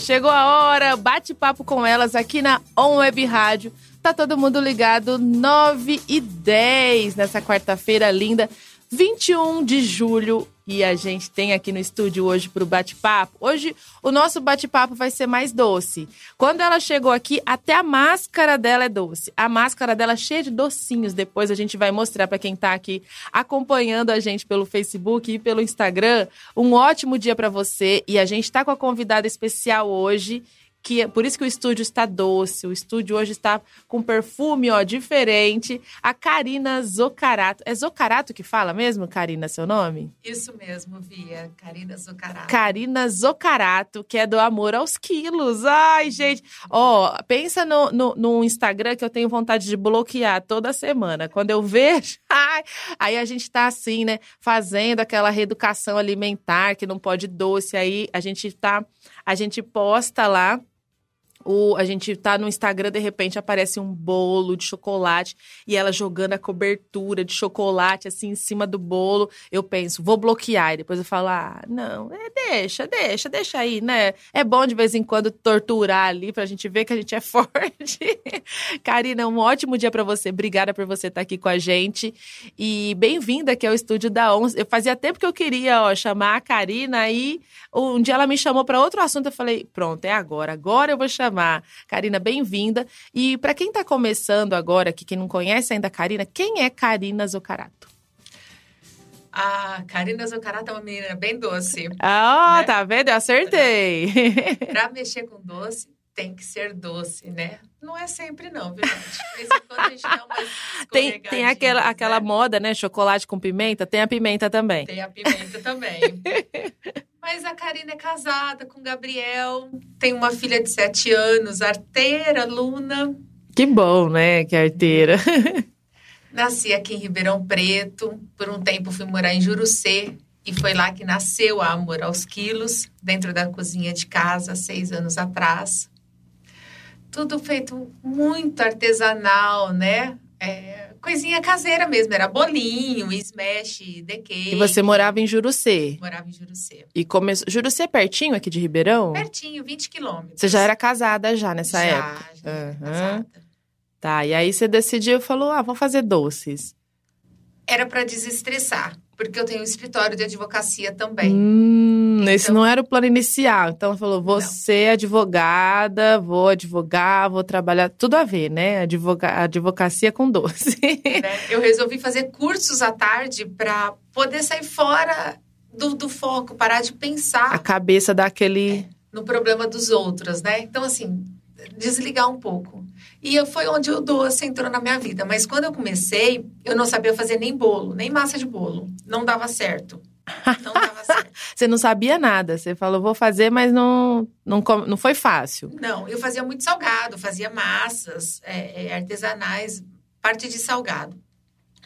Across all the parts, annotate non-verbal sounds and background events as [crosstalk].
Chegou! A hora! Bate-papo com elas aqui na On Web Rádio. Tá todo mundo ligado 9 e 10 nessa quarta-feira linda, 21 de julho. E a gente tem aqui no estúdio hoje para o bate-papo. Hoje o nosso bate-papo vai ser mais doce. Quando ela chegou aqui, até a máscara dela é doce. A máscara dela é cheia de docinhos. Depois a gente vai mostrar para quem está aqui acompanhando a gente pelo Facebook e pelo Instagram. Um ótimo dia para você. E a gente está com a convidada especial hoje que é por isso que o estúdio está doce. O estúdio hoje está com perfume, ó, diferente. A Karina Zocarato. É Zocarato que fala mesmo, Karina, seu nome? Isso mesmo, Via. Karina Zocarato. Karina Zocarato, que é do Amor aos Quilos. Ai, gente. Ó, pensa no, no, no Instagram que eu tenho vontade de bloquear toda semana. Quando eu vejo, [laughs] ai, aí a gente tá assim, né, fazendo aquela reeducação alimentar que não pode doce. Aí a gente tá, a gente posta lá o, a gente tá no Instagram, de repente aparece um bolo de chocolate e ela jogando a cobertura de chocolate assim em cima do bolo. Eu penso, vou bloquear. E depois eu falo, ah, não, é, deixa, deixa, deixa aí, né? É bom de vez em quando torturar ali pra gente ver que a gente é [laughs] forte. Karina, um ótimo dia para você. Obrigada por você estar tá aqui com a gente. E bem-vinda aqui ao estúdio da ONS. Eu fazia tempo que eu queria ó, chamar a Karina e um dia ela me chamou para outro assunto. Eu falei, pronto, é agora. Agora eu vou chamar chamar. Karina, bem-vinda. E para quem está começando agora, que quem não conhece ainda a Karina, quem é Karina Zocarato? A Karina Zocarato é uma menina bem doce. [laughs] Ah, né? tá vendo? Eu acertei. [laughs] Para mexer com doce, tem que ser doce, né? Não é sempre não, viu, gente? A gente dá umas Tem, tem aquela, né? aquela moda, né? Chocolate com pimenta. Tem a pimenta também. Tem a pimenta também. [laughs] Mas a Karina é casada com o Gabriel, tem uma filha de sete anos, arteira, Luna. Que bom, né? Que arteira. [laughs] Nasci aqui em Ribeirão Preto, por um tempo fui morar em Jurucê, e foi lá que nasceu a Amor aos Quilos, dentro da cozinha de casa, seis anos atrás. Tudo feito muito artesanal, né? É, coisinha caseira mesmo, era bolinho, smash, cake. E você morava em Jurucê? Morava em Jurucê. E começou. Jurucê é pertinho aqui de Ribeirão? Pertinho, 20 quilômetros. Você já era casada já nessa já, época? Já, uhum. casada. Tá, e aí você decidiu, falou, ah, vou fazer doces. Era para desestressar, porque eu tenho um escritório de advocacia também. Hum, então, esse não era o plano inicial. Então, falou, vou não. ser advogada, vou advogar, vou trabalhar, tudo a ver, né? Advoga, advocacia com doce. Né? Eu resolvi fazer cursos à tarde para poder sair fora do, do, foco, parar de pensar. A cabeça daquele... É, no problema dos outros, né? Então, assim, desligar um pouco. E foi onde o doce entrou na minha vida. Mas quando eu comecei, eu não sabia fazer nem bolo, nem massa de bolo. Não dava certo. Não dava certo. Você não sabia nada. Você falou, vou fazer, mas não, não, não foi fácil. Não, eu fazia muito salgado, fazia massas é, é artesanais, parte de salgado.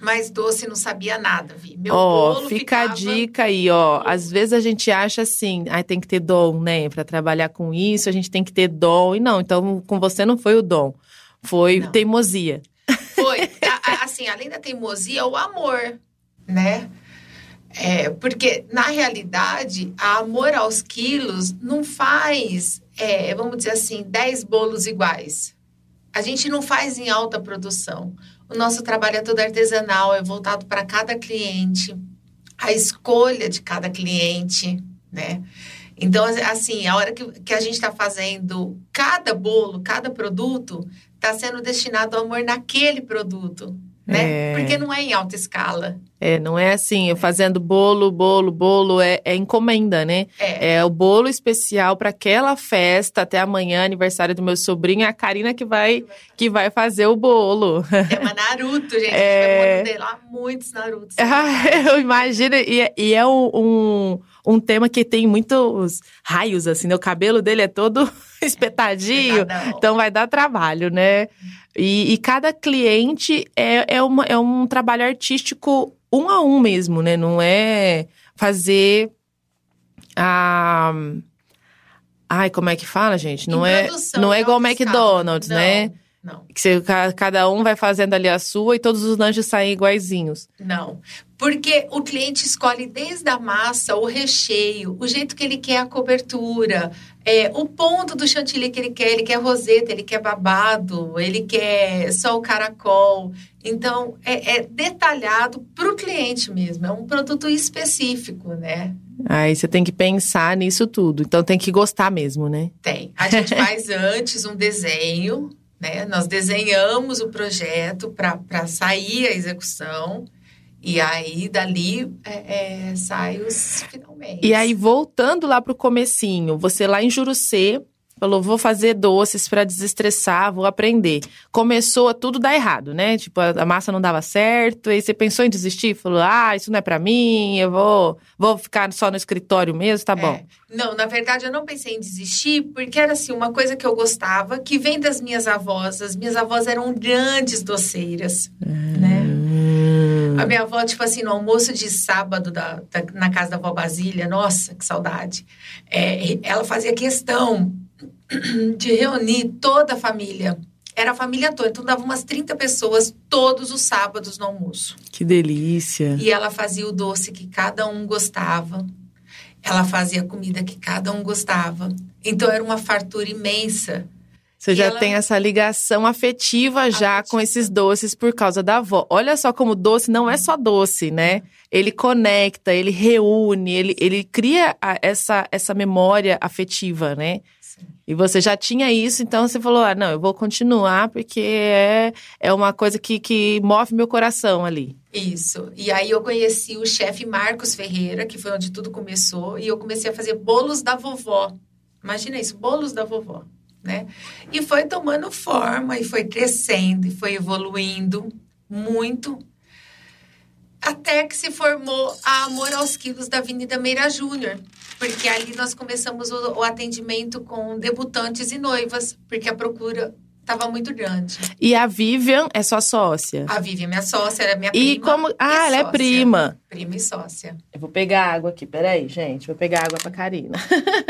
Mas doce não sabia nada, Vi. Meu ó, bolo fica ficava... a dica aí, ó. Às vezes a gente acha assim, ah, tem que ter dom, né? Para trabalhar com isso, a gente tem que ter dom. E não, então com você não foi o dom, foi não. teimosia. Foi, assim, além da teimosia, o amor, né? É, porque, na realidade, a amor aos quilos não faz, é, vamos dizer assim, 10 bolos iguais. A gente não faz em alta produção. O nosso trabalho é todo artesanal, é voltado para cada cliente, a escolha de cada cliente, né? Então, assim, a hora que, que a gente está fazendo cada bolo, cada produto, está sendo destinado ao amor naquele produto né? É. Porque não é em alta escala. É, não é assim, eu fazendo bolo, bolo, bolo, é, é encomenda, né? É. é o bolo especial para aquela festa, até amanhã, aniversário do meu sobrinho, é a Karina que vai, que vai fazer o bolo. É uma Naruto, gente. [laughs] É... A lá muitos Narutos. [laughs] Eu imagino, e, é, e é um, um, um, tema que tem muitos raios, assim, né? O cabelo dele é todo [laughs] espetadinho, então vai dar trabalho, né? E, e cada cliente é, é, uma, é um trabalho artístico um a um mesmo, né? Não é fazer a. Ai, como é que fala, gente? Não é, não é igual McDonald's, não, né? Não. Que você, cada um vai fazendo ali a sua e todos os lanches saem iguaizinhos. Não. Porque o cliente escolhe desde a massa, o recheio, o jeito que ele quer a cobertura, é, o ponto do chantilly que ele quer. Ele quer roseta, ele quer babado, ele quer só o caracol. Então, é, é detalhado para o cliente mesmo. É um produto específico, né? Aí você tem que pensar nisso tudo. Então, tem que gostar mesmo, né? Tem. A gente [laughs] faz antes um desenho, né? Nós desenhamos o projeto para sair a execução. E aí, dali, é, é, sai os finalmente. E aí, voltando lá pro comecinho, você lá em Jurucê, falou, vou fazer doces para desestressar, vou aprender. Começou a tudo dar errado, né? Tipo, a, massa não dava certo, aí você pensou em desistir? Falou, ah, isso não é para mim, eu vou, vou ficar só no escritório mesmo, tá bom. É. Não, na verdade, eu não pensei em desistir, porque era assim, uma coisa que eu gostava, que vem das minhas avós. As minhas avós eram grandes doceiras, hum. né? A minha avó, tipo assim, no almoço de sábado da, da na casa da avó Basília, nossa, que saudade. É, ela fazia questão [clears throat] de reunir toda a família. Era a família toda, então dava umas 30 pessoas todos os sábados no almoço. Que delícia! E ela fazia o doce que cada um gostava. Ela fazia a comida que cada um gostava. Então era uma fartura imensa. Você já ela... tem essa ligação afetiva já afetiva. com esses doces por causa da avó. Olha só como doce não é só doce, né? Ele conecta, ele reúne, ele, ele cria essa, essa memória afetiva, né? Sim. E você já tinha isso, então você falou: ah, não, eu vou continuar porque é, é uma coisa que, que move meu coração ali. Isso. E aí eu conheci o chefe Marcos Ferreira, que foi onde tudo começou, e eu comecei a fazer bolos da vovó. Imagina isso, bolos da vovó né? E foi tomando forma, e foi crescendo, e foi evoluindo muito, até que se formou a Amor aos Quilos da Avenida Meira Júnior, porque ali nós começamos o, o atendimento com debutantes e noivas, porque a procura estava muito grande. E a Vivian é sua sócia? A Vivian é minha sócia, era minha e prima. Como... Ah, e ela é sócia. é prima. Prima e sócia. Eu vou pegar água aqui, peraí, gente. Vou pegar água pra Karina.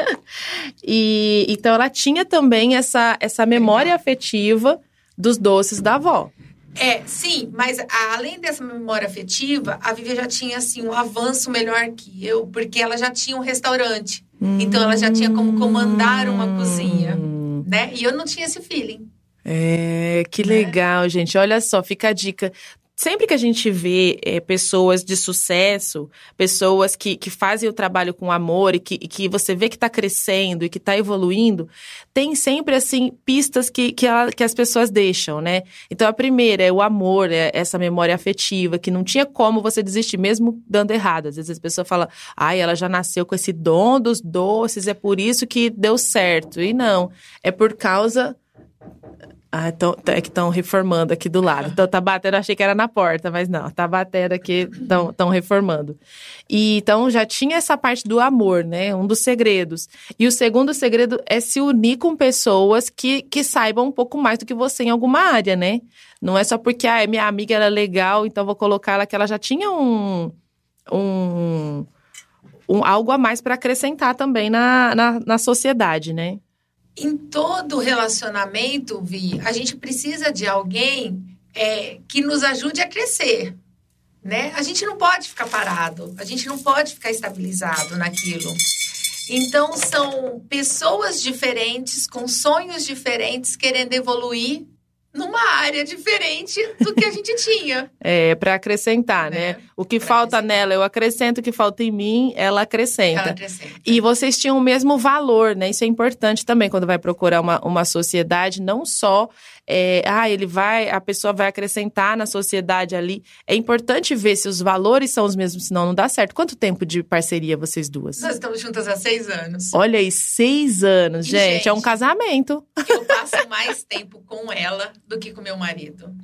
[laughs] e então ela tinha também essa, essa memória afetiva dos doces da avó. É, sim, mas além dessa memória afetiva, a Vivian já tinha assim um avanço melhor que eu, porque ela já tinha um restaurante. Hum. Então ela já tinha como comandar uma cozinha, hum. né? E eu não tinha esse feeling. É, que né? legal, gente. Olha só, fica a dica sempre que a gente vê é, pessoas de sucesso, pessoas que, que fazem o trabalho com amor e que, e que você vê que está crescendo e que está evoluindo, tem sempre, assim, pistas que, que, a, que, as pessoas deixam, né? Então, a primeira é o amor, é essa memória afetiva, que não tinha como você desistir, mesmo dando errado. Às vezes a pessoa fala, ai, ela já nasceu com esse dom dos doces, é por isso que deu certo. E não, é por causa ah, tão, tá, é que estão reformando aqui do lado. Então tá batendo, achei que era na porta, mas não, tá batendo aqui, estão reformando. E então já tinha essa parte do amor, né? Um dos segredos. E o segundo segredo é se unir com pessoas que, que saibam um pouco mais do que você em alguma área, né? Não é só porque ah, minha amiga era legal, então vou colocar ela que ela já tinha um. um, um algo a mais para acrescentar também na, na, na sociedade, né? Em todo relacionamento, Vi, a gente precisa de alguém é, que nos ajude a crescer. Né? A gente não pode ficar parado, a gente não pode ficar estabilizado naquilo. Então, são pessoas diferentes, com sonhos diferentes, querendo evoluir numa área diferente do que a gente [laughs] tinha. É, para acrescentar, né? né? O que falta nela, eu acrescento, o que falta em mim, ela acrescenta. ela acrescenta. E vocês tinham o mesmo valor, né? Isso é importante também quando vai procurar uma, uma sociedade, não só é, ah, ele vai, a pessoa vai acrescentar na sociedade ali. É importante ver se os valores são os mesmos, senão não dá certo. Quanto tempo de parceria vocês duas? Nós estamos juntas há seis anos. Olha aí, seis anos, gente, gente, é um casamento. Eu passo mais tempo com ela do que com meu marido.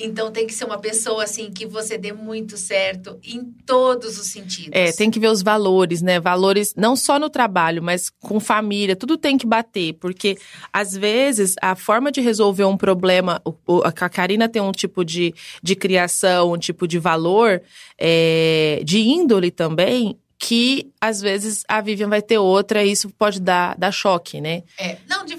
Então tem que ser uma pessoa assim que você dê muito certo em todos os sentidos. É, tem que ver os valores, né? Valores não só no trabalho, mas com família, tudo tem que bater, porque às vezes a forma de resolver um problema, a Karina tem um tipo de, de criação, um tipo de valor, é, de índole também, que às vezes a Vivian vai ter outra e isso pode dar, dar choque, né? É, não, de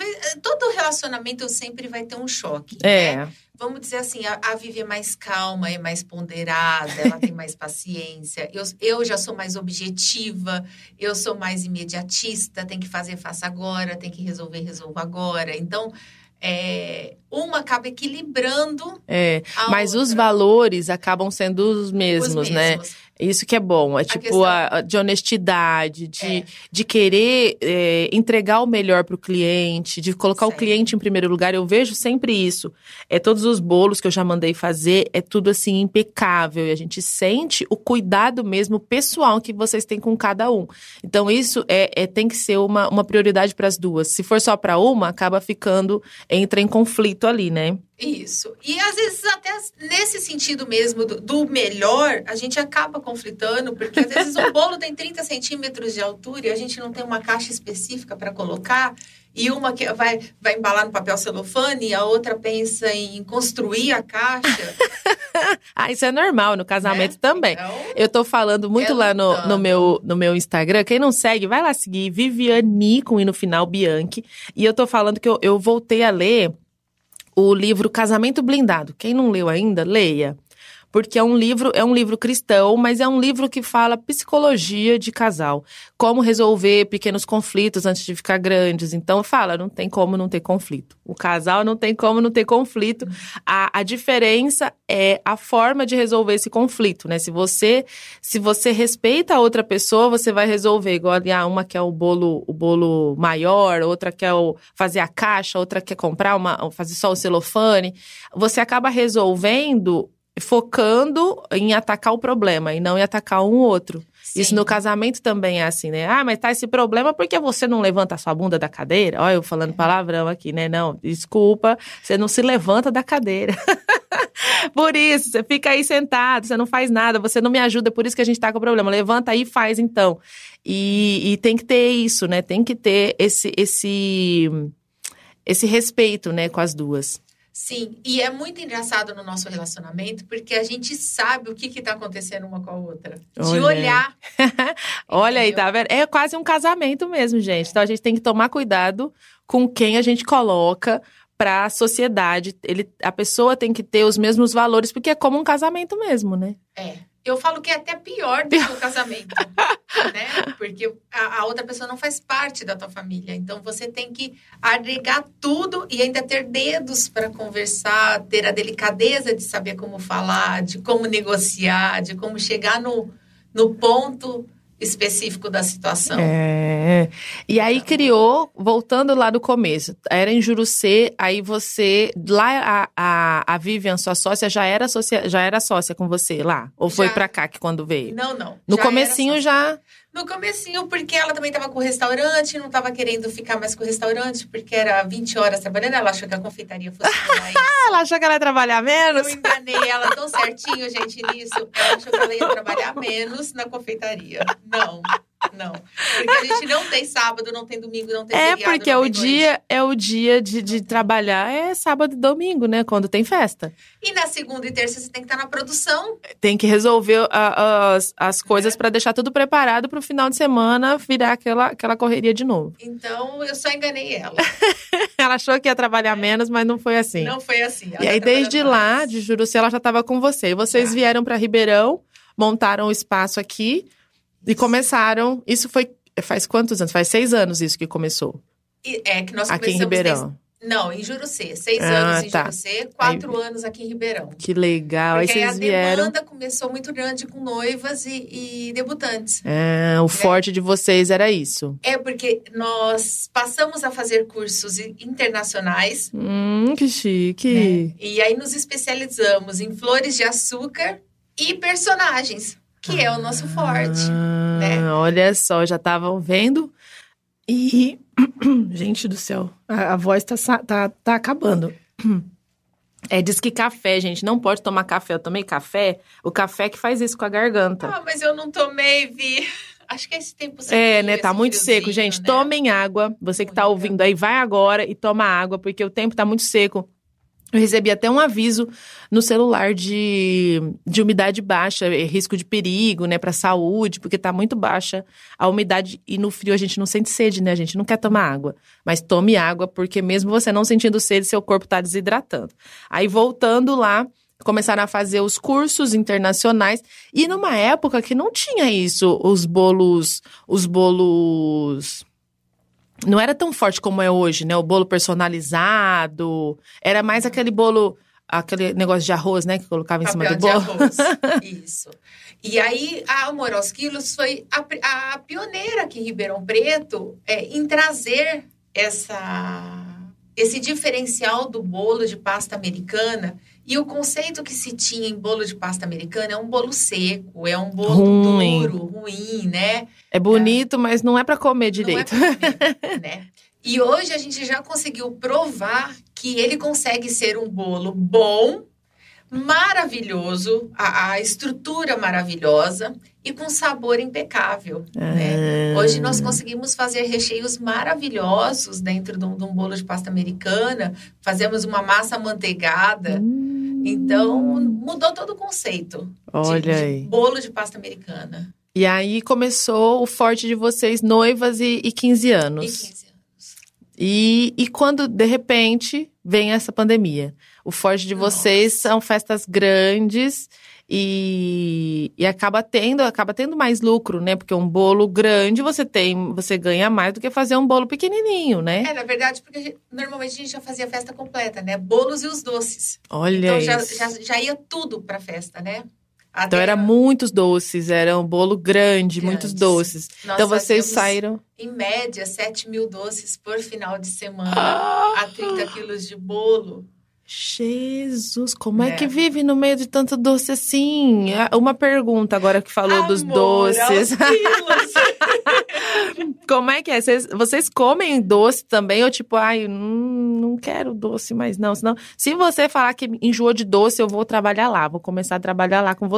relacionamento sempre vai ter um choque. É. Né? Vamos dizer assim, a, a Vivi é mais calma, é mais ponderada, ela tem mais [laughs] paciência. Eu, eu já sou mais objetiva, eu sou mais imediatista, tem que fazer, faça agora, tem que resolver, resolva agora. Então, é, uma acaba equilibrando. É, mas outra. os valores acabam sendo os mesmos, os mesmos. né? Isso que é bom. É a tipo questão... a, de honestidade, de, é. de querer é, entregar o melhor para o cliente, de colocar o cliente em primeiro lugar. Eu vejo sempre isso. É todos os bolos que eu já mandei fazer, é tudo assim impecável. E a gente sente o cuidado mesmo pessoal que vocês têm com cada um. Então, isso é, é tem que ser uma, uma prioridade para as duas. Se for só para uma, acaba ficando, entra em conflito ali, né? Isso. E às vezes, até nesse sentido mesmo do, do, melhor, a gente acaba conflitando, porque às vezes um bolo tem 30 centímetros de altura e a gente não tem uma caixa específica para colocar. E uma que vai, vai embalar no papel celofane e a outra pensa em construir a caixa. [laughs] ah, isso é normal no casamento né? também. Então, eu tô falando muito é lá no, no, meu, no meu Instagram. Quem não segue, vai lá seguir Viviane com e no final Bianchi. E eu tô falando que eu, eu voltei a ler o livro Casamento Blindado. Quem não leu ainda, leia porque é um livro, é um livro cristão, mas é um livro que fala psicologia de casal, como resolver pequenos conflitos antes de ficar grandes. Então fala, não tem como não ter conflito. O casal não tem como não ter conflito. A, a diferença é a forma de resolver esse conflito, né? Se você se você respeita a outra pessoa, você vai resolver igual ah, uma quer o bolo o bolo maior, outra quer o, fazer a caixa, outra quer comprar uma fazer só o celofane. Você acaba resolvendo focando em atacar o problema e não em atacar um outro. Sim. Isso no casamento também é assim, né? Ah, mas tá esse problema porque você não levanta a sua bunda da cadeira? Olha, eu falando palavrão aqui, né? Não, desculpa, você não se levanta da cadeira. [laughs] por isso, você fica aí sentado, você não faz nada, você não me ajuda, por isso que a gente tá com o problema. Levanta aí e faz então. E, e tem que ter isso, né? Tem que ter esse, esse, esse respeito, né, com as duas. Sim, e é muito engraçado no nosso relacionamento, porque a gente sabe o que está acontecendo uma com a outra. De olhar. [laughs] Olha aí, tá vendo? É quase um casamento mesmo, gente. Então a gente tem que tomar cuidado com quem a gente coloca para a sociedade. Ele, a pessoa tem que ter os mesmos valores, porque é como um casamento mesmo, né? É. Eu falo que é até pior do que o casamento, [laughs] né? Porque a, a, outra pessoa não faz parte da tua família. Então você tem que agregar tudo e ainda ter dedos para conversar, ter a delicadeza de saber como falar, de como negociar, de como chegar no, no ponto específico da situação. É. E aí criou, voltando lá do começo, era em Jurucê, aí você, lá a, a, a Vivian, sua sócia, já era sócia, já era sócia com você lá? Ou já. foi pra cá que quando veio? Não, não. No comecinho já... No comecinho, porque ela também estava com o restaurante, não estava querendo ficar mais com o restaurante, porque era 20 horas trabalhando, ela achou que a confeitaria fosse [laughs] mais... ela achou que ela ia trabalhar menos? Eu enganei ela tão certinho, gente, nisso. Ela achou que ela ia trabalhar menos na confeitaria. Não. Não. Porque a gente não tem sábado, não tem domingo, não tem É, feriado, porque é o dia, é o dia de, de trabalhar, é sábado e domingo, né? Quando tem festa. E na segunda e terça você tem que estar na produção. Tem que resolver as, as coisas é. para deixar tudo preparado para o final de semana virar aquela, aquela correria de novo. Então, eu só enganei ela. [laughs] ela achou que ia trabalhar é. menos, mas não foi assim. Não foi assim. e aí, desde lá, de Juruci, ela já estava com você. E vocês vieram para Ribeirão, montaram o espaço aqui. E começaram. Isso foi. Faz quantos anos? Faz seis anos isso que começou. E, é que nós Aqui em Ribeirão. Não, em Jurucê. Seis ah, anos em tá. Jurucê, quatro aí, anos aqui em Ribeirão. Que legal. Porque aí vocês vieram. a demanda começou muito grande com noivas e, e debutantes. É, o né? forte de vocês era isso. É, porque nós passamos a fazer cursos internacionais. Hum, que chique. Né? E aí nos especializamos em flores de açúcar e personagens que é o nosso forte. Ah, né? Olha só, já estavam vendo. E, [clears throat] gente do céu, a, a voz tá, tá, tá acabando. É, diz que café, gente, não pode tomar café. Eu tomei café, o café que faz isso com a garganta. Ah, mas eu não tomei, Vi. Acho que esse tempo seco. É, né? Tá muito seco, gente. Né? Tomem água. Você que tá ouvindo aí, vai agora e toma água, porque o tempo tá muito seco. Eu recebi até um aviso no celular de, de umidade baixa, eh, risco de perigo, né, para saúde, porque tá muito baixa a umidade e no frio a gente não sente sede, né? A gente não quer tomar água, mas tome água porque mesmo você não sentindo sede, seu corpo tá desidratando. Aí voltando lá, começaram a fazer os cursos internacionais e numa época que não tinha isso, os bolos, os bolos não era tão forte como é hoje, né? O bolo personalizado. Era mais aquele bolo, aquele negócio de arroz, né? Que colocava em Papel cima do bolo. arroz. [laughs] Isso. E aí, a Amor aos Quilos foi a, a pioneira aqui em Ribeirão Preto é, em trazer essa, esse diferencial do bolo de pasta americana. E o conceito que se tinha em bolo de pasta americana é um bolo seco, é um bolo ruim. duro, ruim, né? É bonito, é. mas não é para comer direito. Não é pra comer, [laughs] né? E hoje a gente já conseguiu provar que ele consegue ser um bolo bom, maravilhoso, a, a estrutura maravilhosa e com sabor impecável. Né? Hoje nós conseguimos fazer recheios maravilhosos dentro de um, de um, bolo de pasta americana, fazemos uma massa manteigada. Hum. Então, mudou todo o conceito Olha de, aí. de bolo de pasta americana. E aí começou o forte de vocês, noivas e, e 15 anos. E 15 anos. E, e quando, de repente, vem essa pandemia? O forte de vocês Nossa. são festas grandes e, e acaba tendo acaba tendo mais lucro, né? Porque um bolo grande você tem, você ganha mais do que fazer um bolo pequenininho, né? É, na verdade, porque a gente, normalmente a gente já fazia festa completa, né? Bolos e os doces. Olha então já, já, já ia tudo pra festa, né? Até então era muitos doces, era um bolo grande, Grandes. muitos doces. Nós então vocês saíram. Em média, 7 mil doces por final de semana, ah! a 30 quilos de bolo. Jesus, como é. é. que vive no meio de tanto doce assim? Ah, uma pergunta agora que falou Amor, dos doces. [laughs] como é que é? Vocês, vocês, comem doce também? Ou tipo, ai, hum, não quero doce mais não. Senão, se você falar que enjoou de doce, eu vou trabalhar lá. Vou começar a trabalhar lá com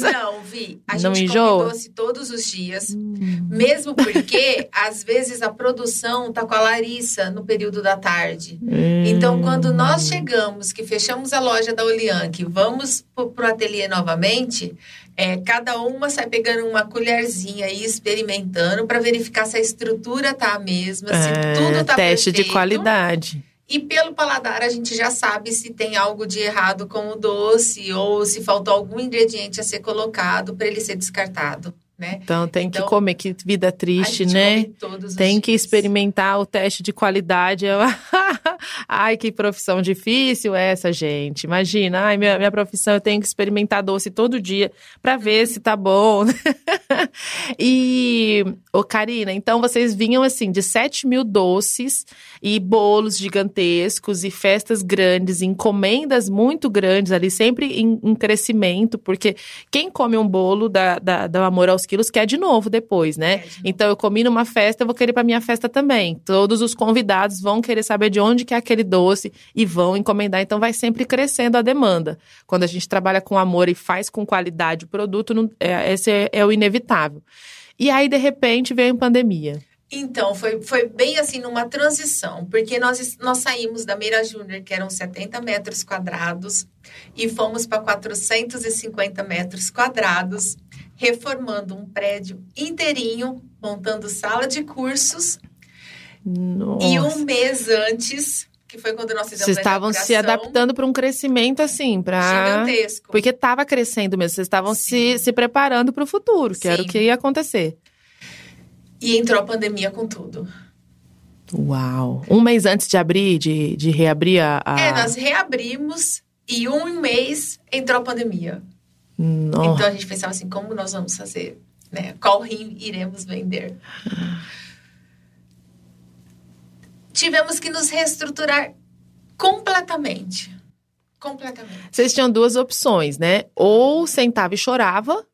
Não, Vi. A não gente enjoa? come doce todos os dias. Hum. Mesmo porque, às vezes, a produção tá com a Larissa no período da tarde. Hum. Então, quando nós chegamos que fechamos a loja da Olian, que vamos para o ateliê novamente, é, cada uma sai pegando uma colherzinha e experimentando para verificar se a estrutura tá a mesma, se é, tudo tá Teste perfeito. de qualidade. E pelo paladar a gente já sabe se tem algo de errado com o doce ou se faltou algum ingrediente a ser colocado para ele ser descartado. Né? Então tem então, que comer, que vida triste, né? tem que dias. experimentar o teste de qualidade. [laughs] Ai, que profissão difícil essa, gente. Imagina, ai, minha, minha profissão, eu tenho que experimentar doce todo dia para ver se tá bom. [laughs] e, ô Karina, então vocês vinham assim de 7 mil doces e bolos gigantescos e festas grandes, encomendas muito grandes ali, sempre em, em crescimento, porque quem come um bolo da, da, do amor aos quilos quer de novo depois, né? De. Então eu comi numa festa, eu vou querer para minha festa também. Todos os convidados vão querer saber de onde que é aquele doce e vão encomendar. Então vai sempre crescendo a demanda. Quando a gente trabalha com amor e faz com qualidade o produto, não, é, esse é, é o inevitável. E aí, de repente, veio a pandemia. Então, foi, foi bem assim numa transição, porque nós, nós saímos da Meira Júnior, que eram 70 metros quadrados, e fomos para 450 metros quadrados, reformando um prédio inteirinho, montando sala de cursos. Nossa. E um mês antes, que foi quando nós fizemos Vocês estavam se adaptando para um crescimento assim, para gigantesco. Porque estava crescendo mesmo, vocês estavam se, se preparando para o futuro, que Sim. era o que ia acontecer. E entrou a pandemia com tudo. Uau! Um mês antes de abrir, de, de reabrir a, a... É, nós reabrimos e um mês entrou a pandemia. Nossa. Então a gente pensava assim, como nós vamos fazer? Né? Qual rim iremos vender? Tivemos que nos reestruturar completamente. Completamente. Vocês tinham duas opções, né? Ou sentava e chorava,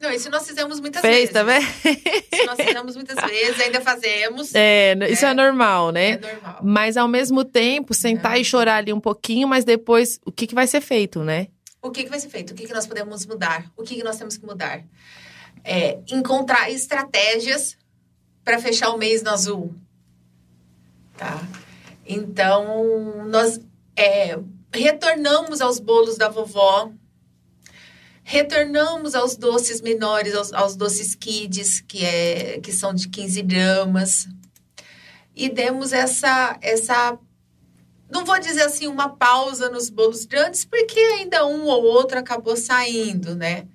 não, isso nós fizemos muitas Fez vezes. também? Isso nós fizemos muitas vezes, ainda fazemos. É, isso é, é normal, né? É normal. Mas ao mesmo tempo, sentar é. e chorar ali um pouquinho, mas depois, o que, que vai ser feito, né? O que, que vai ser feito? O que, que nós podemos mudar? O que, que nós temos que mudar? É, encontrar estratégias para fechar o mês no azul. Tá? Então, nós. É, retornamos aos bolos da vovó, retornamos aos doces menores, aos, aos, doces kids, que, é, que são de 15 gramas, e demos essa, essa, não vou dizer assim, uma pausa nos bolos grandes, porque ainda um ou outro acabou saindo, né?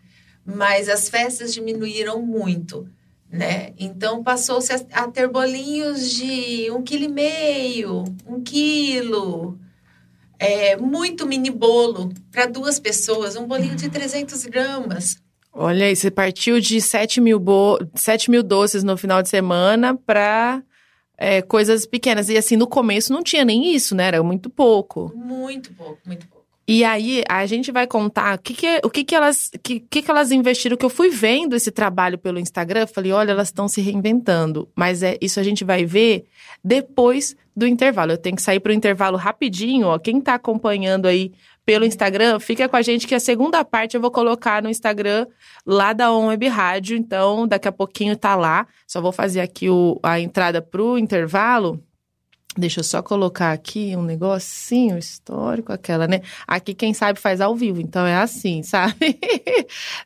Mas as festas diminuíram muito né? Então passou-se a, ter bolinhos de um quilo e meio, um quilo, é, muito mini bolo para duas pessoas, um bolinho de 300 gramas. Olha aí, você partiu de 7 mil, bo 7 mil doces no final de semana para é, coisas pequenas. E assim, no começo não tinha nem isso, né? Era muito pouco. Muito pouco, muito pouco. E aí a gente vai contar o que, que, o que, que elas que, que, que elas investiram, que eu fui vendo esse trabalho pelo Instagram, falei, olha, elas estão se reinventando. Mas é isso a gente vai ver depois do intervalo. Eu tenho que sair para o intervalo rapidinho, ó. Quem está acompanhando aí pelo Instagram, fica com a gente que a segunda parte eu vou colocar no Instagram lá da On Web Rádio. Então, daqui a pouquinho tá lá. Só vou fazer aqui o, a entrada pro intervalo. Deixa eu só colocar aqui um negocinho histórico, aquela, né? Aqui quem sabe faz ao vivo, então é assim, [laughs] sabe?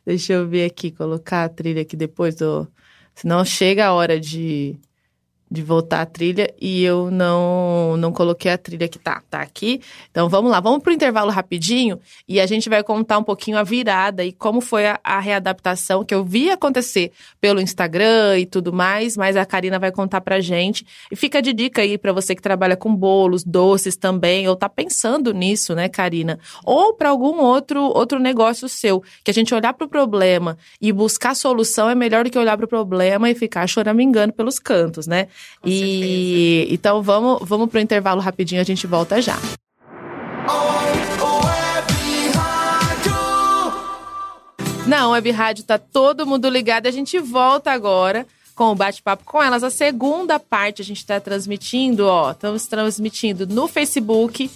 Deixa eu ver aqui, colocar a trilha aqui depois do. Senão chega a hora de de voltar a trilha e eu não não coloquei a trilha que tá, tá aqui. Então vamos lá, vamos pro intervalo rapidinho e a gente vai contar um pouquinho a virada e como foi a, a readaptação que eu vi acontecer pelo Instagram e tudo mais, mas a Karina vai contar pra gente. E fica de dica aí para você que trabalha com bolos, doces também ou tá pensando nisso, né, Karina? Ou para algum outro outro negócio seu, que a gente olhar pro problema e buscar solução é melhor do que olhar pro problema e ficar choramingando pelos cantos, né? Com e certeza. então vamos, vamos pro intervalo rapidinho, a gente volta já. Na Web Rádio tá todo mundo ligado, a gente volta agora com o bate-papo com elas. A segunda parte a gente está transmitindo, ó, estamos transmitindo no Facebook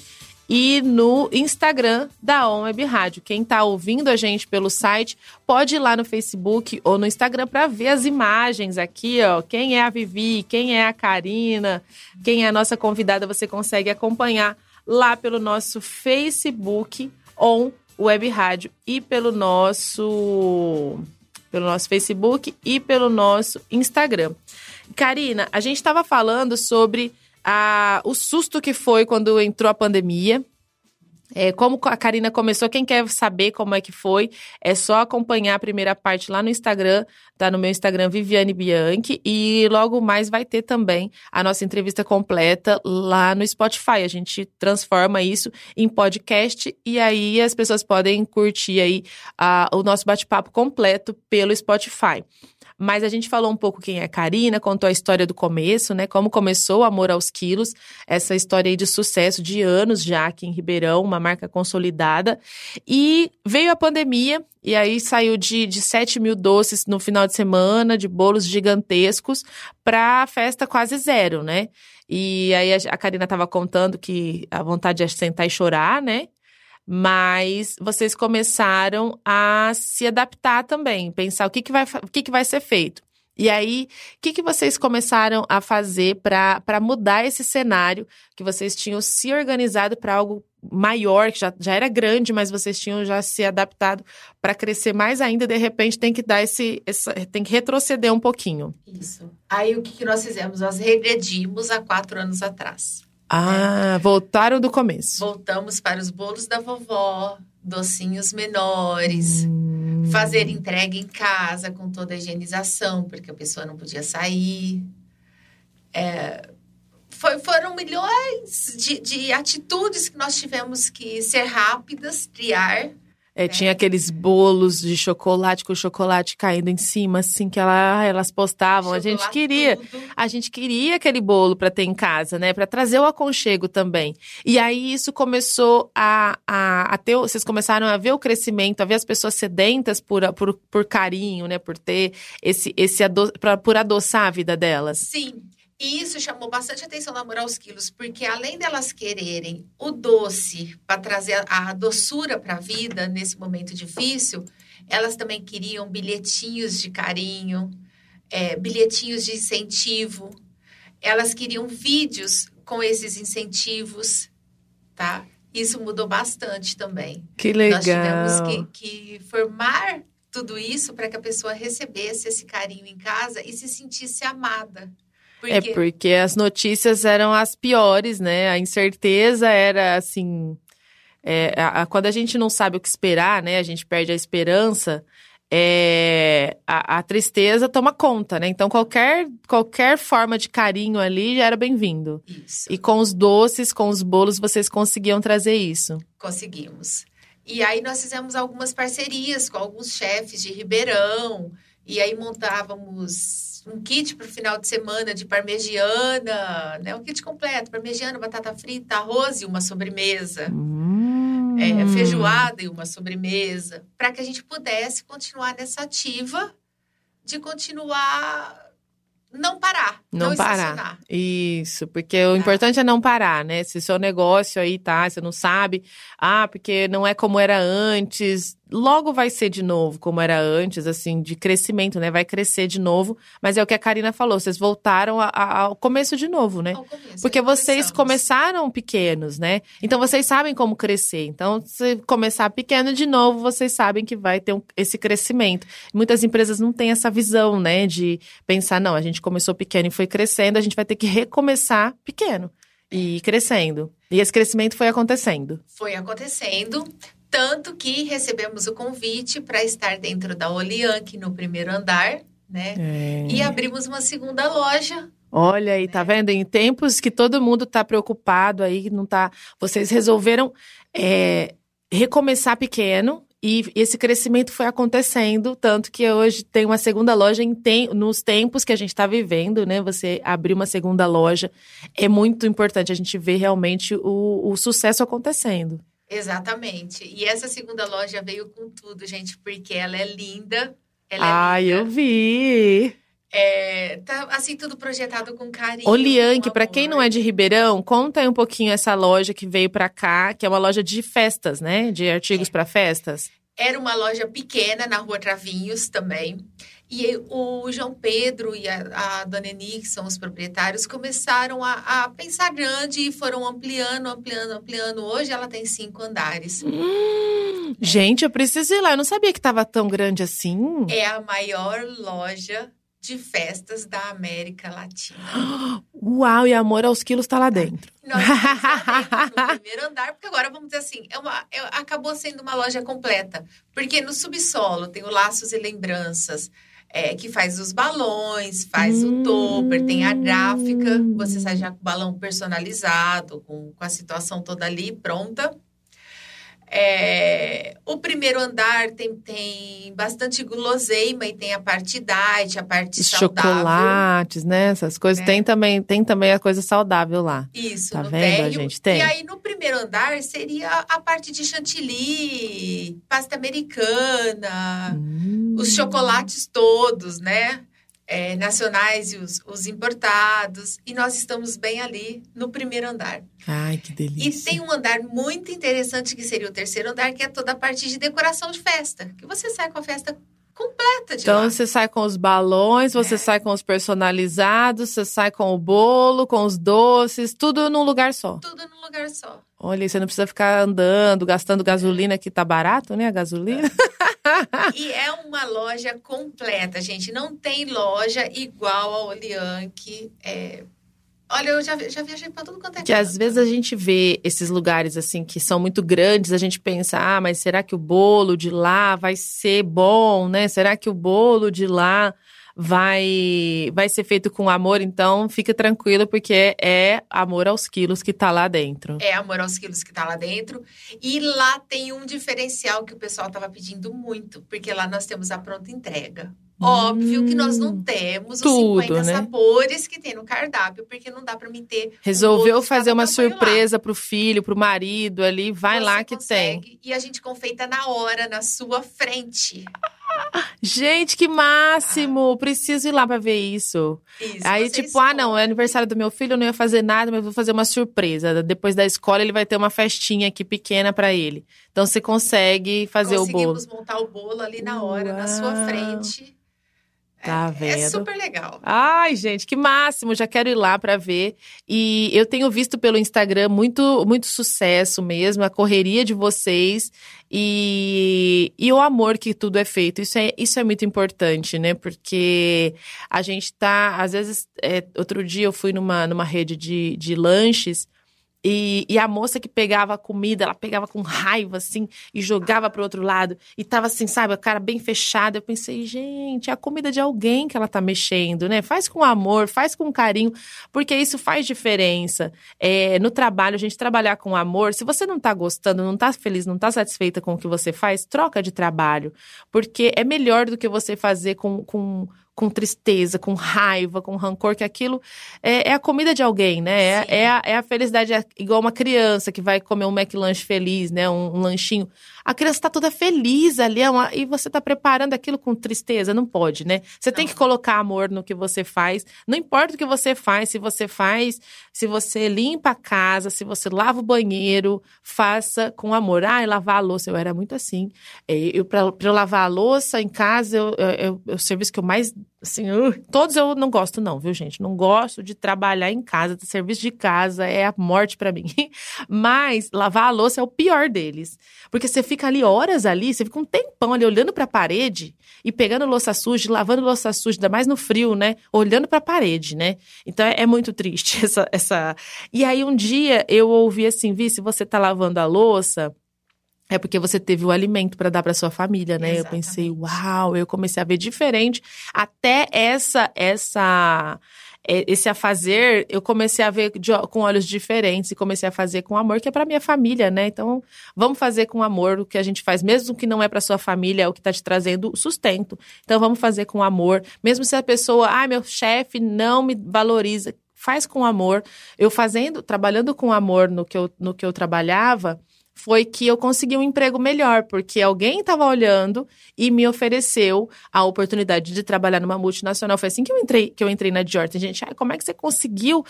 e no Instagram da On Rádio. Quem está ouvindo a gente pelo site pode ir lá no Facebook ou no Instagram para ver as imagens aqui, ó. Quem é a Vivi, quem é a Karina, quem é a nossa convidada, você consegue acompanhar lá pelo nosso Facebook On Web Rádio e pelo nosso pelo nosso Facebook e pelo nosso Instagram. Karina, a gente estava falando sobre a, o susto que foi quando entrou a pandemia. É, como a Karina começou, quem quer saber como é que foi, é só acompanhar a primeira parte lá no Instagram, tá no meu Instagram Viviane Bianchi, e logo mais vai ter também a nossa entrevista completa lá no Spotify. A gente transforma isso em podcast e aí as pessoas podem curtir aí uh, o nosso bate-papo completo pelo Spotify. Mas a gente falou um pouco quem é Karina, contou a história do começo, né? Como começou o Amor aos Quilos, essa história aí de sucesso de anos já aqui em Ribeirão, uma marca consolidada. E veio a pandemia, e aí saiu de, de 7 mil doces no final de semana, de bolos gigantescos, para festa quase zero, né? E aí a, a Karina estava contando que a vontade é sentar e chorar, né? Mas vocês começaram a se adaptar também, pensar o que, que, vai, o que, que vai ser feito. E aí, o que, que vocês começaram a fazer para mudar esse cenário que vocês tinham se organizado para algo maior, que já, já era grande, mas vocês tinham já se adaptado para crescer mais ainda, de repente tem que dar esse, esse, tem que retroceder um pouquinho. Isso. Aí o que, que nós fizemos? Nós regredimos há quatro anos atrás. Ah, voltaram do começo. Voltamos para os bolos da vovó, docinhos menores, Hum. fazer entrega em casa com toda a higienização, porque a pessoa não podia sair. É, foi- foram milhões de, de atitudes que nós tivemos que ser rápidas, triar. É, tinha aqueles bolos de chocolate com chocolate caindo em cima, assim, que ela, elas postavam. A gente queria. tudo. A gente queria aquele bolo para ter em casa, né? Para trazer o aconchego também. E aí isso começou a, a, a ter. Vocês começaram a ver o crescimento, a ver as pessoas sedentas por, por, por carinho, né? Por ter esse, esse ado, pra, por adoçar a vida delas. Sim. E isso chamou bastante atenção na Moral aos Quilos, porque além delas quererem o doce para trazer a, a doçura para a vida nesse momento difícil, elas também queriam bilhetinhos de carinho, é, bilhetinhos de incentivo. Elas queriam vídeos com esses incentivos, tá? Isso mudou bastante também. Que legal. Nós tivemos que, que formar tudo isso para que a pessoa recebesse esse carinho em casa e se sentisse amada. Porque... É porque as notícias eram as piores, né? A incerteza era assim. É, a, a, quando a gente não sabe o que esperar, né? A gente perde a esperança. É, a, a, tristeza toma conta, né? Então qualquer, qualquer forma de carinho ali já era bem-vindo. E com os doces, com os bolos, vocês conseguiam trazer isso? Conseguimos. E aí nós fizemos algumas parcerias com alguns chefes de Ribeirão. E aí montávamos um kit para o final de semana de parmegiana, né? Um kit completo, parmegiana, batata frita, arroz e uma sobremesa. Hum. É, feijoada e uma sobremesa. Para que a gente pudesse continuar nessa ativa de continuar não parar. Não, não parar. Isso, porque o importante é não parar, né? Se seu negócio aí tá, você não sabe, ah, porque não é como era antes, logo vai ser de novo como era antes, assim, de crescimento, né? Vai crescer de novo. Mas é o que a Karina falou, vocês voltaram a, a, ao começo de novo, né? Começo, Porque vocês começaram pequenos, né? Então vocês sabem como crescer. Então, se começar pequeno de novo, vocês sabem que vai ter um, esse crescimento. Muitas empresas não têm essa visão, né? De pensar, não, a gente começou pequeno e foi crescendo, a gente vai ter que recomeçar pequeno e crescendo. E esse crescimento foi acontecendo. Foi acontecendo. Tanto que recebemos o convite para estar dentro da Olianque no primeiro andar, né? É. E abrimos uma segunda loja. Olha aí, tá vendo? Em tempos que todo mundo tá preocupado aí, não tá. Vocês resolveram é, recomeçar pequeno e esse crescimento foi acontecendo, tanto que hoje tem uma segunda loja em tem, nos tempos que a gente está vivendo, né? Você abrir uma segunda loja é muito importante a gente ver realmente o, o sucesso acontecendo. Exatamente. E essa segunda loja veio com tudo, gente, porque ela é linda. Ela é Ai, linda. eu vi. É, tá assim tudo projetado com carinho. Olianque, para quem não é de Ribeirão, conta aí um pouquinho essa loja que veio para cá, que é uma loja de festas, né? De artigos é. para festas. Era uma loja pequena na Rua Travinhos também. E o João Pedro e a, a Dona Eni, que são os proprietários, começaram a, a, pensar grande e foram ampliando, ampliando, ampliando. Hoje ela tem cinco andares. Hum, gente, eu preciso ir lá. Eu não sabia que estava tão grande assim. É a maior loja de festas da América Latina. Uau, e Amor aos Quilos está lá dentro. Nós estamos lá dentro, no primeiro andar, porque agora vamos dizer assim, é uma, é, acabou sendo uma loja completa. Porque no subsolo tem o Laços e Lembranças, é, que faz os balões, faz hum. o topper, tem a gráfica, você sai já com o balão personalizado, com, com a situação toda ali pronta. É, o primeiro andar tem, tem bastante guloseima e tem a parte diet, a parte Os saudável. chocolates, né? Essas coisas. É. Tem, também, tem também a coisa saudável lá. Isso, tá no vendo, térreo. a gente? Tem. E aí, no primeiro andar, seria a parte de chantilly, pasta americana, hum. os chocolates todos, né? É, nacionais e os, os, importados. E nós estamos bem ali no primeiro andar. Ai, que delícia. E tem um andar muito interessante que seria o terceiro andar, que é toda a parte de decoração de festa. Que você sai com a festa completa de Então lá. você sai com os balões, você é. sai com os personalizados, você sai com o bolo, com os doces, tudo num lugar só. Tudo num lugar só. Olha, você não precisa ficar andando, gastando gasolina, que tá barato, né? A gasolina. [laughs] E é uma loja completa, gente. Não tem loja igual a Olianque. É... Olha, eu já, já viajei para tudo quanto é Que às vezes a gente vê esses lugares assim que são muito grandes, a gente pensa, ah, mas será que o bolo de lá vai ser bom, né? Será que o bolo de lá vai vai ser feito com amor, então fica tranquilo, porque é amor aos quilos que tá lá dentro. É amor aos quilos que tá lá dentro. E lá tem um diferencial que o pessoal tava pedindo muito, porque lá nós temos a pronta entrega. Óbvio que nós não temos Tudo, os 50 né? sabores que tem no cardápio, porque não dá para mim ter. Resolveu fazer uma surpresa pro filho, pro marido ali, vai Você lá que consegue, tem. E a gente confeita na hora, na sua frente. Gente, que máximo! Preciso ir lá pra ver isso. Isso, Aí, tipo, ah, não, escolhe. é aniversário do meu filho, eu não ia fazer nada, mas vou fazer uma surpresa. Depois da escola, ele vai ter uma festinha aqui pequena pra ele. Então, você consegue fazer o bolo. Conseguimos montar o bolo ali na hora, na sua Uau. frente. Tá É vendo? super legal. Ai, gente, que máximo! Já quero ir lá para ver. E eu tenho visto pelo Instagram muito, muito sucesso mesmo, a correria de vocês e, e o amor que tudo é feito. Isso é, isso é muito importante, né? Porque a gente tá, às vezes, é, outro dia eu fui numa, numa rede de, de lanches. E, e, a moça que pegava a comida, ela pegava com raiva, assim, e jogava pro outro lado. E tava assim, sabe, a cara bem fechada. Eu pensei, gente, é a comida de alguém que ela tá mexendo, né? Faz com amor, faz com carinho, porque isso faz diferença. É, no trabalho, a gente trabalhar com amor, se você não tá gostando, não tá feliz, não tá satisfeita com o que você faz, troca de trabalho. Porque é melhor do que você fazer com. com com tristeza, com raiva, com rancor, que aquilo é, é a comida de alguém, né? É, é, a, é, a, felicidade, é igual uma criança que vai comer um McLanche feliz, né? Um, um lanchinho. A criança está toda feliz ali, é uma, e você está preparando aquilo com tristeza. Não pode, né? Você Não. tem que colocar amor no que você faz. Não importa o que você faz, se você faz, se você limpa a casa, se você lava o banheiro, faça com amor. Ah, lavar a louça, eu era muito assim. Eu, para eu lavar a louça em casa, eu, eu, eu, é o serviço que eu mais assim, uh, todos eu não gosto não, viu, gente? Não gosto de trabalhar em casa, de serviço de casa é a morte para mim. [laughs] Mas lavar a louça é o pior deles, porque você fica ali horas ali, você fica um tempão ali olhando para a parede e pegando louça suja, lavando louça suja, ainda mais no frio, né? Olhando para a parede, né? Então é, é, muito triste [laughs] essa essa. E aí um dia eu ouvi assim, vi, se você tá lavando a louça, é porque você teve o alimento para dar para sua família, né? Exatamente. Eu pensei, uau, eu comecei a ver diferente. Até essa essa é, esse a fazer, eu comecei a ver de, com olhos diferentes e comecei a fazer com amor, que é para minha família, né? Então, vamos fazer com amor o que a gente faz, mesmo que não é para sua família, é o que está te trazendo sustento. Então, vamos fazer com amor, mesmo se a pessoa, ah, meu chefe não me valoriza, faz com amor. Eu fazendo, trabalhando com amor no que eu, no que eu trabalhava, foi que eu consegui um emprego melhor, porque alguém estava olhando e me ofereceu a oportunidade de trabalhar numa multinacional. Foi assim que eu entrei, que eu entrei na Dior. Tem gente, ah, como é que você conseguiu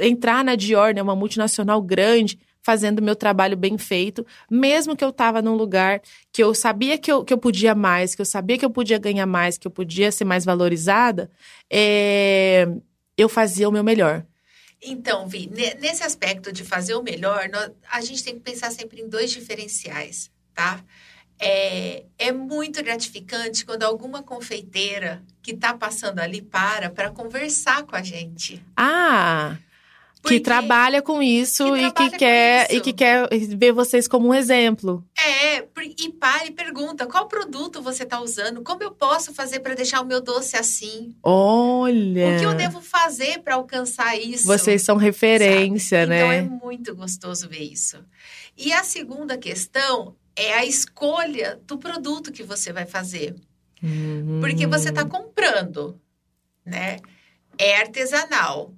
entrar na Dior, né, uma multinacional grande? fazendo meu trabalho bem feito, mesmo que eu estava num lugar que eu sabia que eu, que eu podia mais, que eu sabia que eu podia ganhar mais, que eu podia ser mais valorizada, é, eu fazia o meu melhor. Então, Vi, nesse aspecto de fazer o melhor, nós, a gente tem que pensar sempre em dois diferenciais, tá? É, é muito gratificante quando alguma confeiteira que está passando ali para para conversar com a gente. Ah! Que trabalha com isso que e que quer e que quer ver vocês como um exemplo. É, e para e pergunta qual produto você está usando, como eu posso fazer para deixar o meu doce assim? Olha. O que eu devo fazer para alcançar isso? Vocês são referência, sabe? né? Então é muito gostoso ver isso. E a segunda questão é a escolha do produto que você vai fazer. Uhum. Porque você está comprando, né? É artesanal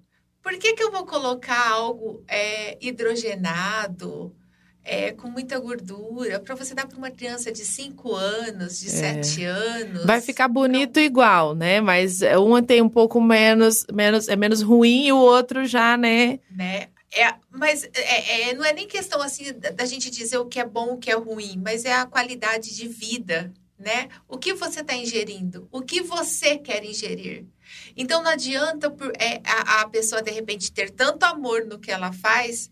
por que, que eu vou colocar algo é, hidrogenado, é, com muita gordura, para você dar para uma criança de 5 anos, de 7 é. anos? Vai ficar bonito então... igual, né? Mas um tem um pouco menos, menos, é menos ruim e o outro já, né? Né? É, mas é, é, não é nem questão assim da gente dizer o que é bom, o que é ruim, mas é a qualidade de vida, né? O que você está ingerindo? O que você quer ingerir? Então não adianta é, a, a pessoa de repente ter tanto amor no que ela faz,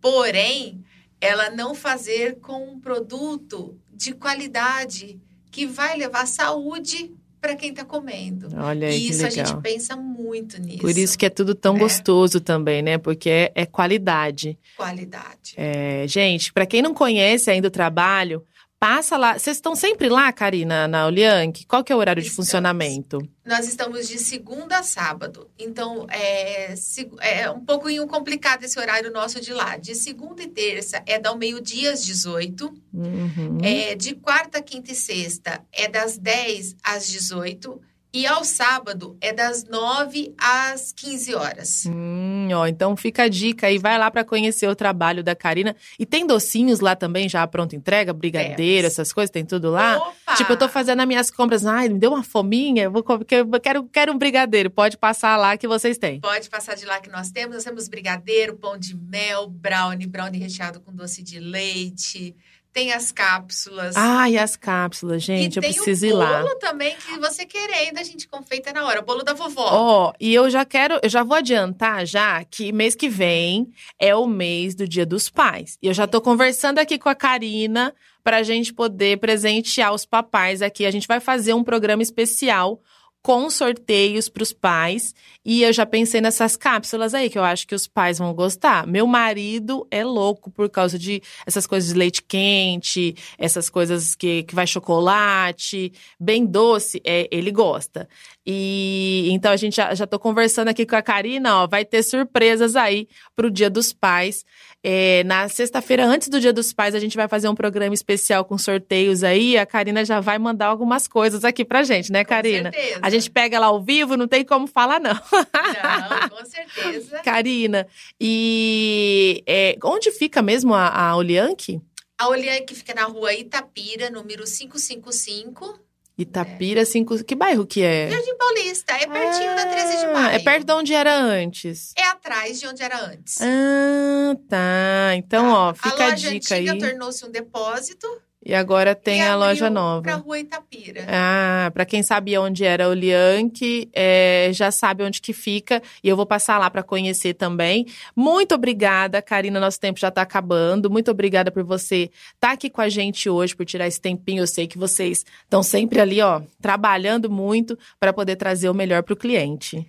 porém ela não fazer com um produto de qualidade que vai levar saúde para quem está comendo. Olha aí, e isso a gente pensa muito nisso. Por isso que é tudo tão é. gostoso também, né? Porque é, é qualidade. Qualidade. É, gente, para quem não conhece ainda o trabalho, Passa lá. Vocês estão sempre lá, Karina, na Oliank? Qual que é o horário estamos. de funcionamento? Nós estamos de segunda a sábado. Então, é, é um pouquinho complicado esse horário nosso de lá. De segunda e terça é da meio-dia às 18. Uhum. É, de quarta, quinta e sexta é das 10 às 18. E ao sábado é das 9 às 15 horas. Hum, ó, então fica a dica aí, vai lá para conhecer o trabalho da Karina. E tem docinhos lá também, já pronta entrega, brigadeiro, é. essas coisas, tem tudo lá? Opa! Tipo, eu tô fazendo as minhas compras, ai, me deu uma fominha, eu vou eu quero, quero um brigadeiro. Pode passar lá que vocês têm. Pode passar de lá que nós temos. Nós temos brigadeiro, pão de mel, brownie, brownie recheado com doce de leite tem as cápsulas. Ah, e as cápsulas, gente, e eu tem preciso o ir lá. bolo também que você querendo, a gente confeita na hora. O bolo da vovó. Ó, e eu já quero, eu já vou adiantar já que mês que vem é o mês do Dia dos Pais. E eu já tô conversando aqui com a Karina pra gente poder presentear os papais aqui. A gente vai fazer um programa especial com sorteios para os pais. E eu já pensei nessas cápsulas aí, que eu acho que os pais vão gostar. Meu marido é louco por causa de essas coisas de leite quente, essas coisas que, que vai chocolate, bem doce, é, ele gosta. E então a gente já, já tô conversando aqui com a Karina, ó, vai ter surpresas aí pro Dia dos Pais. É, na sexta-feira, antes do Dia dos Pais, a gente vai fazer um programa especial com sorteios aí. A Karina já vai mandar algumas coisas aqui pra gente, né, Karina? Com certeza. A gente pega ela ao vivo, não tem como falar, não. Não, com certeza. [laughs] Karina, e é, onde fica mesmo a, a Olianque? A Olianque fica na rua Itapira, número 555. Itapira 5. Que bairro que é? Jardim Paulista, é pertinho da 13 de maio. É perto de onde era antes. É atrás de onde era antes. Ah, tá. Então, ó, fica a, a loja dica antiga aí. tornou-se um depósito. E agora tem e a loja nova. Pra rua Itapira. Ah, para quem sabia onde era o Lianque, é, já sabe onde que fica e eu vou passar lá para conhecer também. Muito obrigada, Karina, nosso tempo já tá acabando. Muito obrigada por você estar tá aqui com a gente hoje, por tirar esse tempinho. Eu sei que vocês estão sempre ali, ó, trabalhando muito para poder trazer o melhor para o cliente.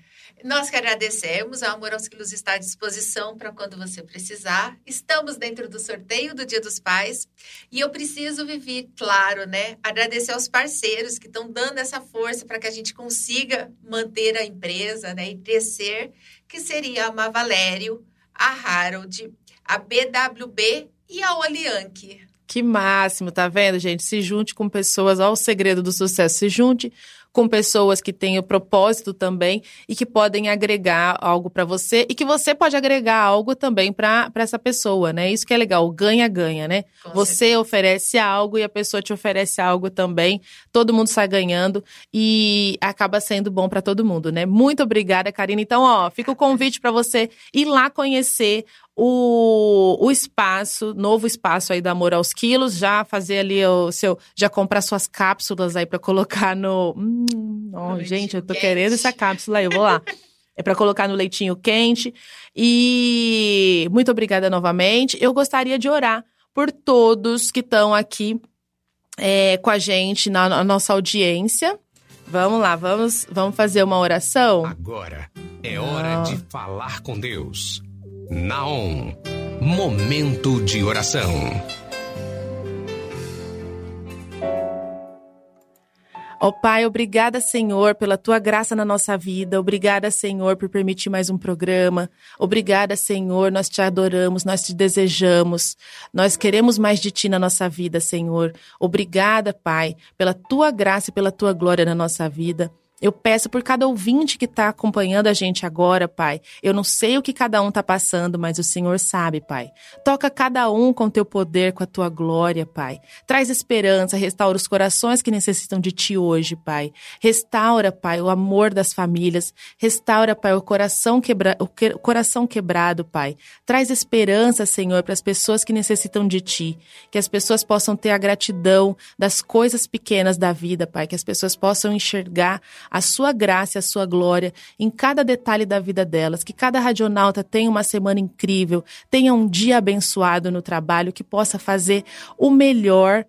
Nós que agradecemos, a Amor aos Quilos está à disposição para quando você precisar. Estamos dentro do sorteio do Dia dos Pais e eu preciso viver, claro, né? Agradecer aos parceiros que estão dando essa força para que a gente consiga manter a empresa, né? E crescer, que seria a Mavalério, a Harold, a BWB e a Olianque. Que máximo, tá vendo, gente? Se junte com pessoas, ó, o segredo do sucesso. Se junte com pessoas que têm o propósito também e que podem agregar algo para você e que você pode agregar algo também para essa pessoa, né? Isso que é legal, ganha-ganha, né? Com você certeza. oferece algo e a pessoa te oferece algo também, todo mundo sai ganhando e acaba sendo bom para todo mundo, né? Muito obrigada, Karina. Então, ó, fica o convite para você ir lá conhecer o, o espaço, novo espaço aí do Amor aos Quilos, já fazer ali o seu, já comprar suas cápsulas aí para colocar no, hum, No gente, eu tô leitinho querendo quente. essa cápsula aí, eu vou lá. É para colocar no leitinho quente. E muito obrigada novamente. Eu gostaria de orar por todos que estão aqui é, com a gente na, na nossa audiência. Vamos lá, vamos, vamos fazer uma oração? Agora é hora de falar com Deus. Naon, momento de oração. Ó Pai, obrigada, Senhor, pela tua graça na nossa vida. Obrigada, Senhor, por permitir mais um programa. Obrigada, Senhor, nós te adoramos, nós te desejamos. Nós queremos mais de ti na nossa vida, Senhor. Obrigada, Pai, pela tua graça e pela tua glória na nossa vida. Eu peço por cada ouvinte que está acompanhando a gente agora, Pai. Eu não sei o que cada um está passando, mas o Senhor sabe, Pai. Toca cada um com teu poder, com a tua glória, Pai. Traz esperança, restaura os corações que necessitam de Ti hoje, Pai. Restaura, Pai, o amor das famílias. Restaura, Pai, o coração, quebra... o que- o coração quebrado, Pai. Traz esperança, Senhor, para as pessoas que necessitam de Ti. Que as pessoas possam ter a gratidão das coisas pequenas da vida, Pai. Que as pessoas possam enxergar a Sua graça a Sua glória em cada detalhe da vida delas. Que cada radionauta tenha uma semana incrível, tenha um dia abençoado no trabalho, que possa fazer o melhor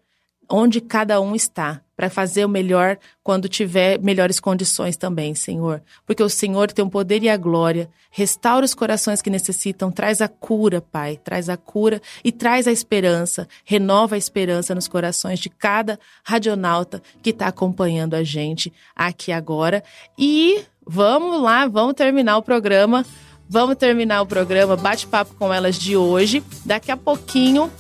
onde cada um está, para fazer o melhor quando tiver melhores condições também, Senhor. Porque o Senhor tem o poder e a glória. Restaura os corações que necessitam, traz a cura, Pai, traz a cura e traz a esperança, renova a esperança nos corações de cada radionauta que está acompanhando a gente aqui agora. E vamos lá, vamos terminar o programa. Vamos terminar o programa Bate-Papo com Elas de hoje. Daqui a pouquinho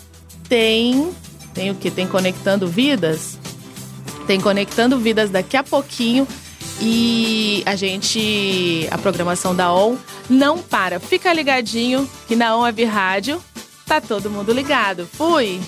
tem tem o que? Tem Conectando Vidas? Tem Conectando Vidas daqui a pouquinho. E a gente. A programação da ON não para. Fica ligadinho que na ON Web Rádio tá todo mundo ligado. Fui!